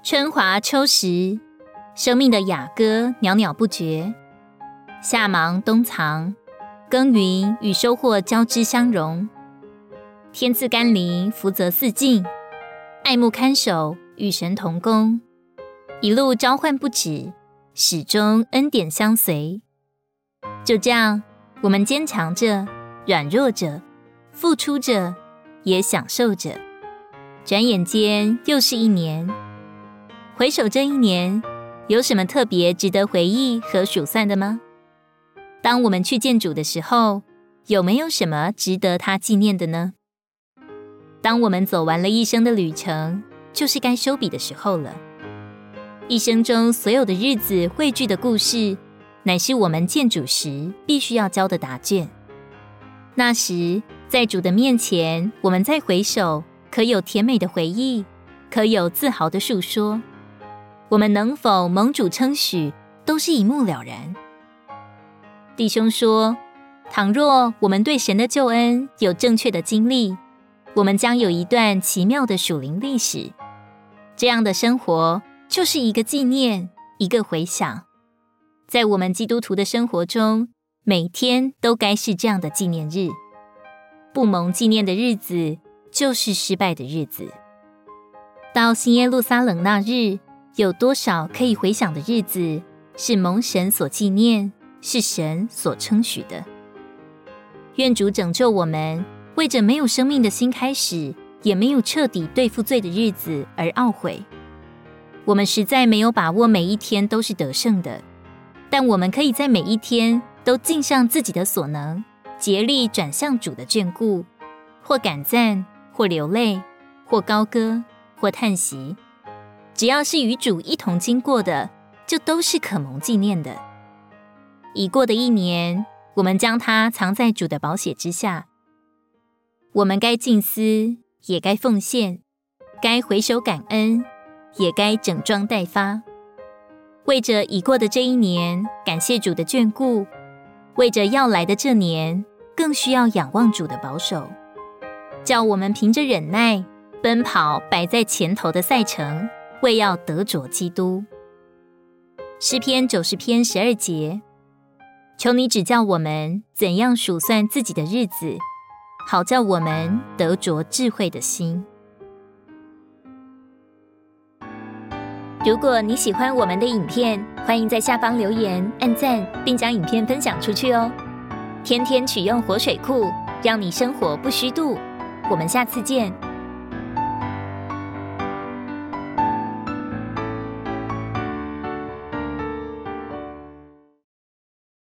春华秋实，生命的雅歌袅袅不绝；夏忙冬藏，耕耘与收获交织相融。天赐甘霖，福泽四境；爱慕看守，与神同工。一路召唤不止，始终恩典相随。就这样，我们坚强着，软弱着，付出着，也享受着。转眼间又是一年。回首这一年，有什么特别值得回忆和数算的吗？当我们去见主的时候，有没有什么值得他纪念的呢？当我们走完了一生的旅程，就是该收笔的时候了。一生中所有的日子汇聚的故事，乃是我们见主时必须要交的答卷。那时，在主的面前，我们再回首，可有甜美的回忆，可有自豪的述说。我们能否蒙主称许，都是一目了然。弟兄说，倘若我们对神的救恩有正确的经历，我们将有一段奇妙的属灵历史。这样的生活。就是一个纪念，一个回想，在我们基督徒的生活中，每天都该是这样的纪念日。不蒙纪念的日子，就是失败的日子。到新耶路撒冷那日，有多少可以回想的日子，是蒙神所纪念，是神所称许的？愿主拯救我们，为着没有生命的新开始，也没有彻底对付罪的日子而懊悔。我们实在没有把握每一天都是得胜的，但我们可以在每一天都尽上自己的所能，竭力转向主的眷顾，或感赞，或流泪，或高歌，或叹息。只要是与主一同经过的，就都是可蒙纪念的。已过的一年，我们将它藏在主的宝血之下。我们该静思，也该奉献，该回首感恩。也该整装待发，为着已过的这一年，感谢主的眷顾；为着要来的这年，更需要仰望主的保守，叫我们凭着忍耐奔跑摆在前头的赛程，为要得着基督。诗篇九十篇十二节，求你指教我们怎样数算自己的日子，好叫我们得着智慧的心。如果你喜欢我们的影片，欢迎在下方留言、按赞，并将影片分享出去哦。天天取用活水库，让你生活不虚度。我们下次见。